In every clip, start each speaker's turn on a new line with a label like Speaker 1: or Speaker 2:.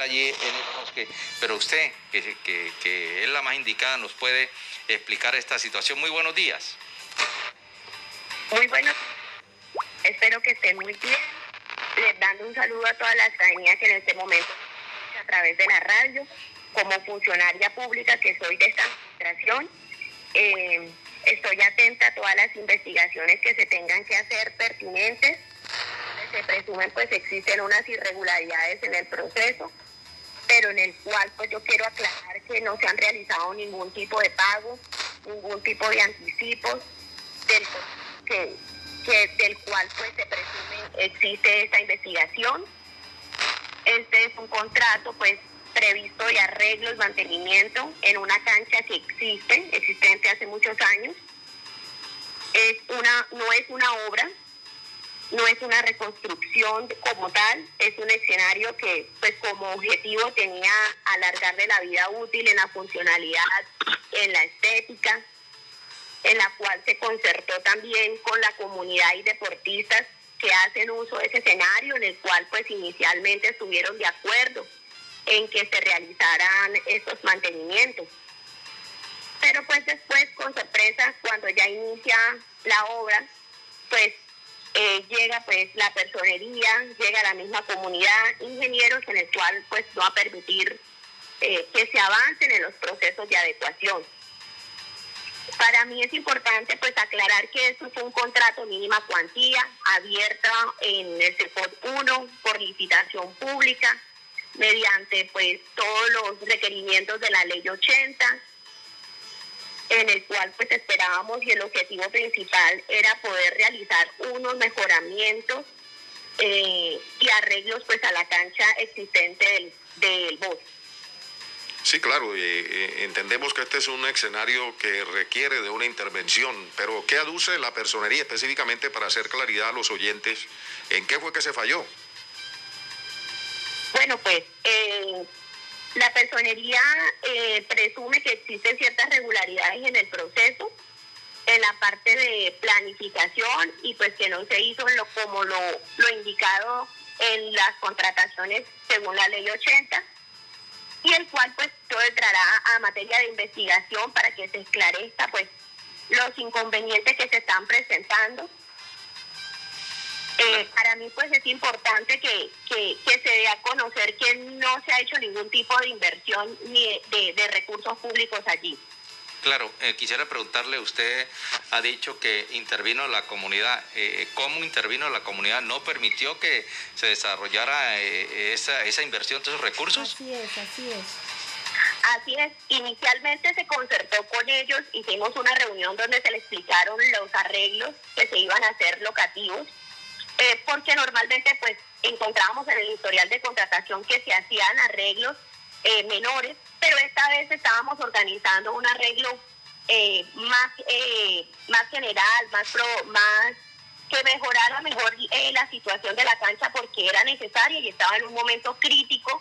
Speaker 1: allí en el bosque, pero usted, que, es la más indicada, nos puede explicar esta situación. Muy buenos días.
Speaker 2: Muy buenos. Espero que estén muy bien. Les dando un saludo a todas las ciudadanía que en este momento a través de la radio, como funcionaria pública que soy de esta administración, eh, estoy atenta a todas las investigaciones que se tengan que hacer pertinentes. Se presumen pues existen unas irregularidades en el proceso pero en el cual pues yo quiero aclarar que no se han realizado ningún tipo de pago, ningún tipo de anticipos, del, que, que, del cual pues se presume existe esta investigación. Este es un contrato pues previsto de arreglos, mantenimiento en una cancha que existe, existente hace muchos años. Es una, no es una obra, no es una reconstrucción como tal, es un escenario que pues como objetivo tenía alargarle la vida útil en la funcionalidad, en la estética, en la cual se concertó también con la comunidad y deportistas que hacen uso de ese escenario, en el cual pues inicialmente estuvieron de acuerdo en que se realizaran estos mantenimientos. Pero pues después, con sorpresa, cuando ya inicia la obra, pues eh, llega pues la personería, llega la misma comunidad, ingenieros en el cual pues va a permitir eh, que se avancen en los procesos de adecuación. Para mí es importante pues aclarar que esto es un contrato mínima cuantía abierta en el CEPOT 1 por licitación pública mediante pues todos los requerimientos de la ley 80 en el cual pues esperábamos y el objetivo principal era poder realizar unos mejoramientos eh, y arreglos pues a la cancha existente del, del bosque.
Speaker 3: Sí, claro, eh, entendemos que este es un escenario que requiere de una intervención, pero ¿qué aduce la personería específicamente para hacer claridad a los oyentes? ¿En qué fue que se falló?
Speaker 2: Bueno, pues eh, la personería eh, presume que existen ciertas regularidades en el proceso, en la parte de planificación y pues que no se hizo lo, como lo, lo indicado en las contrataciones según la ley 80 y el cual pues entrará a materia de investigación para que se esclarezca pues los inconvenientes que se están presentando eh, para mí pues es importante que, que, se dé a conocer que no se ha hecho ningún tipo de inversión ni de, recursos públicos allí.
Speaker 1: Claro, eh, quisiera preguntarle, usted ha dicho que intervino la comunidad. Eh, ¿Cómo intervino la comunidad? ¿No permitió que se desarrollara esa, esa inversión de esos recursos?
Speaker 4: Así es, así es.
Speaker 2: Así es, inicialmente se concertó con ellos, hicimos una reunión donde se le explicaron los arreglos que se iban a hacer locativos eh, porque normalmente pues encontrábamos en el historial de contratación que se hacían arreglos eh, menores, pero esta vez estábamos organizando un arreglo eh, más, más general, más, pro, más que mejorara mejor la situación de la cancha porque era necesaria y estaba en un momento crítico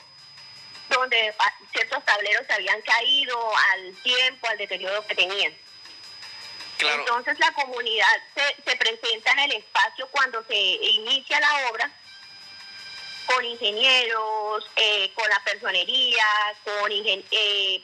Speaker 2: donde ciertos tableros se habían caído al tiempo, al deterioro que tenían. Entonces la comunidad se, se, presenta en el espacio cuando se inicia la obra con ingenieros, eh, con la personería, con eh,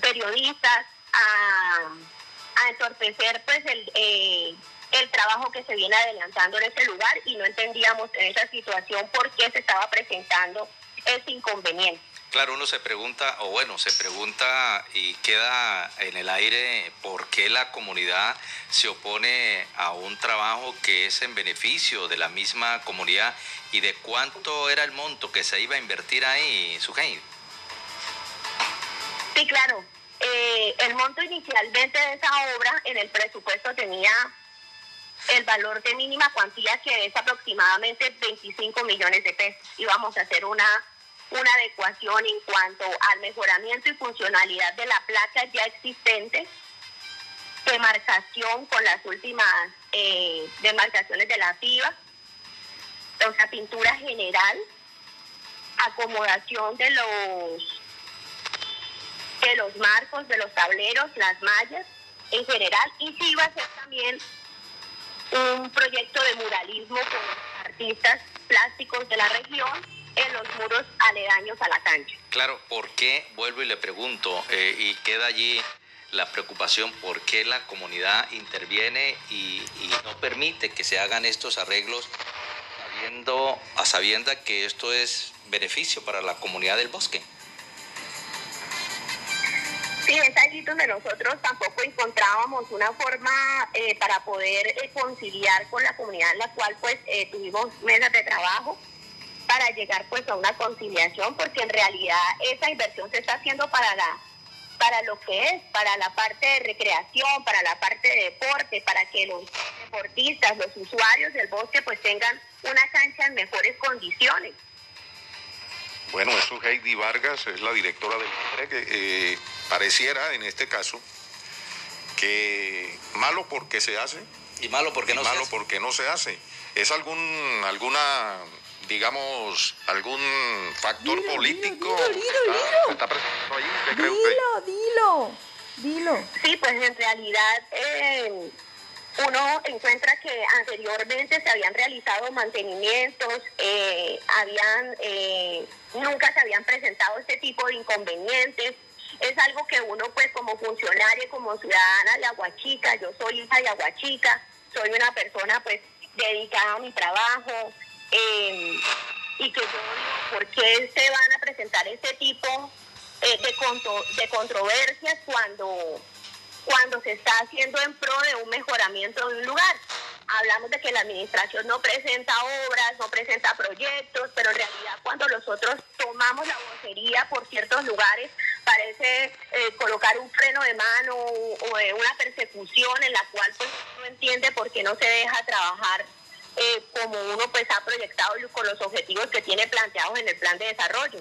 Speaker 2: periodistas, a, entorpecer pues el, eh, el trabajo que se viene adelantando en ese lugar y no entendíamos en esa situación por qué se estaba presentando ese inconveniente.
Speaker 1: Claro, uno se pregunta, o bueno, se pregunta y queda en el aire por qué la comunidad se opone a un trabajo que es en beneficio de la misma comunidad y de cuánto era el monto que se iba a invertir ahí, Sujei.
Speaker 2: Sí, claro. Eh, el monto inicialmente de esa obra en el presupuesto tenía el valor de mínima cuantía que es aproximadamente 25 millones de pesos. Íbamos a hacer una una adecuación en cuanto al mejoramiento y funcionalidad de la placa ya existente, demarcación con las últimas eh, demarcaciones de la FIBA, o sea, pintura general, acomodación de los de los marcos, de los tableros, las mallas en general, y sí iba a ser también un proyecto de muralismo con artistas plásticos de la región en los muros aledaños a la cancha.
Speaker 1: Claro, ¿por qué? Vuelvo y le pregunto, eh, y queda allí la preocupación, ¿por qué la comunidad interviene y, no permite que se hagan estos arreglos sabiendo, a sabienda que esto es beneficio para la comunidad del bosque?
Speaker 2: Sí, es allí donde nosotros tampoco encontrábamos una forma eh, para poder eh, conciliar con la comunidad en la cual pues eh, tuvimos mesas de trabajo para llegar pues a una conciliación porque en realidad esa inversión se está haciendo para la para lo que es, para la parte de recreación, para la parte de deporte, para que los deportistas, los usuarios del bosque pues tengan una cancha en mejores condiciones.
Speaker 3: Bueno, eso es Heidi Vargas, es la directora del que eh, pareciera en este caso que malo porque se hace
Speaker 1: y malo porque no
Speaker 3: malo
Speaker 1: se hace.
Speaker 3: porque no se hace. ¿Es algún alguna digamos algún factor político
Speaker 4: dilo, está, presentando ahí? dilo, dilo, dilo.
Speaker 2: Sí, pues en realidad eh, uno encuentra que anteriormente se habían realizado mantenimientos, eh, habían eh, nunca se habían presentado este tipo de inconvenientes. Es algo que uno pues como funcionario, como ciudadana de Aguachica, yo soy hija de Aguachica, soy una persona pues dedicada a mi trabajo eh, y que yo digo, ¿por qué se van a presentar este tipo de, de controversias cuando cuando se está haciendo en pro de un mejoramiento de un lugar. Hablamos de que la administración no presenta obras, no presenta proyectos, pero en realidad cuando nosotros tomamos la vocería por ciertos lugares, parece eh, colocar un freno de mano o, una persecución en la cual pues, no entiende por qué no se deja trabajar eh, como uno pues ha proyectado con los objetivos que tiene planteados en el plan de desarrollo.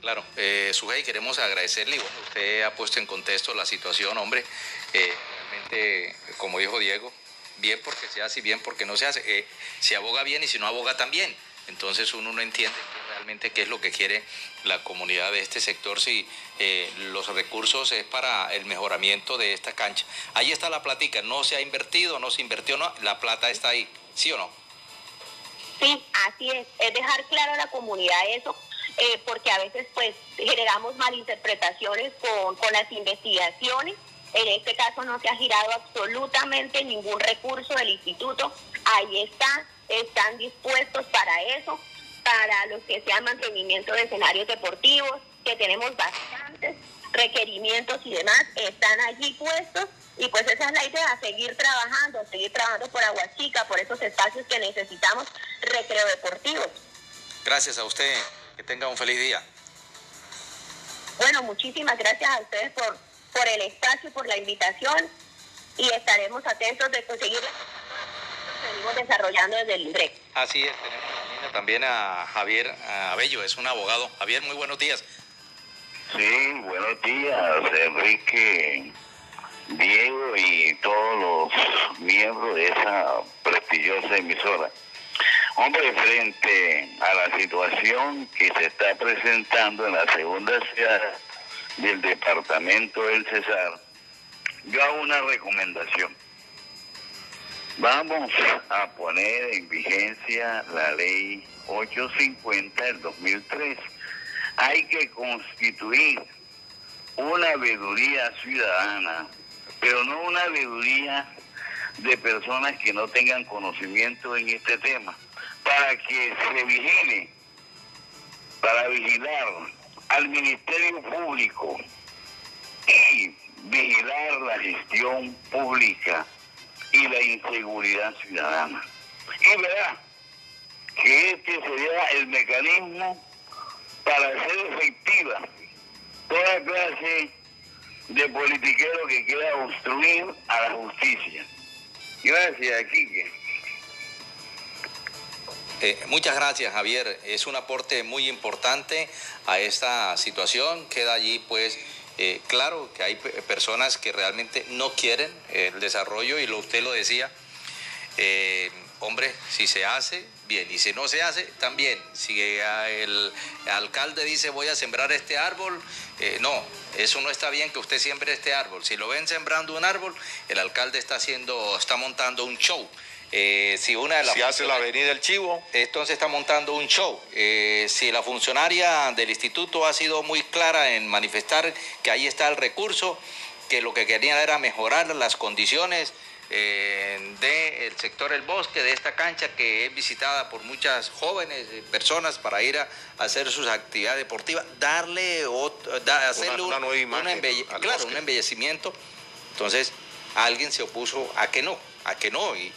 Speaker 1: Claro, eh, Sujei, queremos agradecerle, bueno, usted ha puesto en contexto la situación, hombre, eh, realmente, como dijo Diego, bien porque se hace y bien porque no se hace. Eh, si aboga bien y si no aboga también. Entonces uno no entiende realmente qué es lo que quiere la comunidad de este sector, si eh, los recursos es para el mejoramiento de esta cancha. Ahí está la platica, no se ha invertido, no se invirtió, no, la plata está ahí, ¿sí o no?
Speaker 2: Sí, así es, es dejar claro a la comunidad eso, eh, porque a veces pues generamos malinterpretaciones con, con las investigaciones. En este caso no se ha girado absolutamente ningún recurso del instituto. Ahí está, están dispuestos para eso, para los que sean mantenimiento de escenarios deportivos, que tenemos bastantes requerimientos y demás, están allí puestos y pues esa es la idea, seguir trabajando, seguir trabajando por Aguachica, por esos espacios que necesitamos recreo deportivos.
Speaker 1: Gracias a usted. Que tenga un feliz día.
Speaker 2: Bueno, muchísimas gracias a ustedes por, por el espacio, por la invitación y estaremos atentos de conseguir seguimos desarrollando desde el INDREC.
Speaker 1: Así es, tenemos también a Javier Abello, es un abogado. Javier, muy buenos días.
Speaker 5: Sí, buenos días, Enrique, Diego y todos los miembros de esa prestigiosa emisora. Hombre, frente a la situación que se está presentando en la segunda ciudad del departamento del Cesar, yo hago una recomendación. Vamos a poner en vigencia la ley 850 del 2003. Hay que constituir una veeduría ciudadana, pero no una veeduría de personas que no tengan conocimiento en este tema para que se vigile, para vigilar al Ministerio Público y vigilar la gestión pública y la inseguridad ciudadana. Y verá que este sería el mecanismo para hacer efectiva toda clase de politiquero que quiera obstruir a la justicia. Gracias, Quique.
Speaker 1: Eh, muchas gracias, Javier. Es un aporte muy importante a esta situación. Queda allí, pues, eh, claro que hay personas que realmente no quieren el desarrollo y lo, usted lo decía. Eh, hombre, si se hace, bien, y si no se hace, también. Si el alcalde dice voy a sembrar este árbol, no, eso no está bien que usted siembre este árbol. Si lo ven sembrando un árbol, el alcalde está haciendo, está montando un show. Eh, si una de las
Speaker 3: si hace la avenida El Chivo.
Speaker 1: Entonces está montando un show. Eh, si la funcionaria del instituto ha sido muy clara en manifestar que ahí está el recurso, que lo que querían era mejorar las condiciones eh, del sector El Bosque, de esta cancha que es visitada por muchas jóvenes eh, personas para ir a, hacer sus actividades deportivas, darle otro, hacerle un, claro, un embellecimiento. Entonces, alguien se opuso a que no, a que no, y,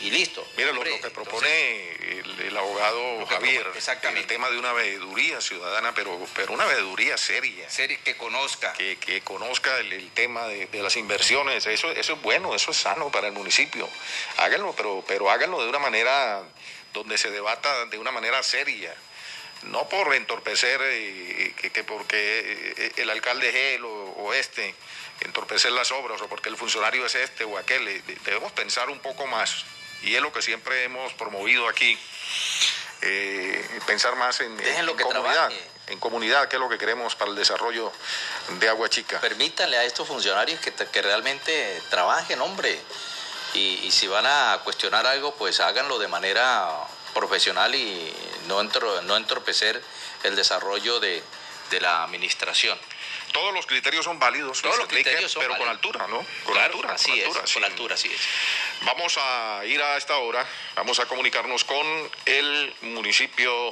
Speaker 1: y, listo.
Speaker 3: Mira, lo, que propone el, abogado Javier, el tema de una veeduría ciudadana, pero, pero una veeduría seria.
Speaker 1: Seria, que conozca.
Speaker 3: Que, que conozca el, tema de, las inversiones, eso, eso es bueno, eso es sano para el municipio. Háganlo, pero, pero háganlo de una manera donde se debata de una manera seria no por entorpecer eh, que, porque eh, el alcalde él o, este, entorpecer las obras o porque el funcionario es este o aquel, eh, debemos pensar un poco más y es lo que siempre hemos promovido aquí, pensar más en, comunidad. En comunidad, que es lo que queremos para el desarrollo de Agua Chica.
Speaker 1: Permítanle a estos funcionarios que, que realmente trabajen, hombre. Y, y si van a cuestionar algo, pues háganlo de manera profesional y no, no entorpecer el desarrollo de, la administración.
Speaker 3: Todos los criterios son válidos,
Speaker 1: todos los criterios
Speaker 3: pero con altura, ¿no?
Speaker 1: Con altura, así con altura, es, con altura, así es.
Speaker 3: Vamos a ir a esta hora, vamos a comunicarnos con el municipio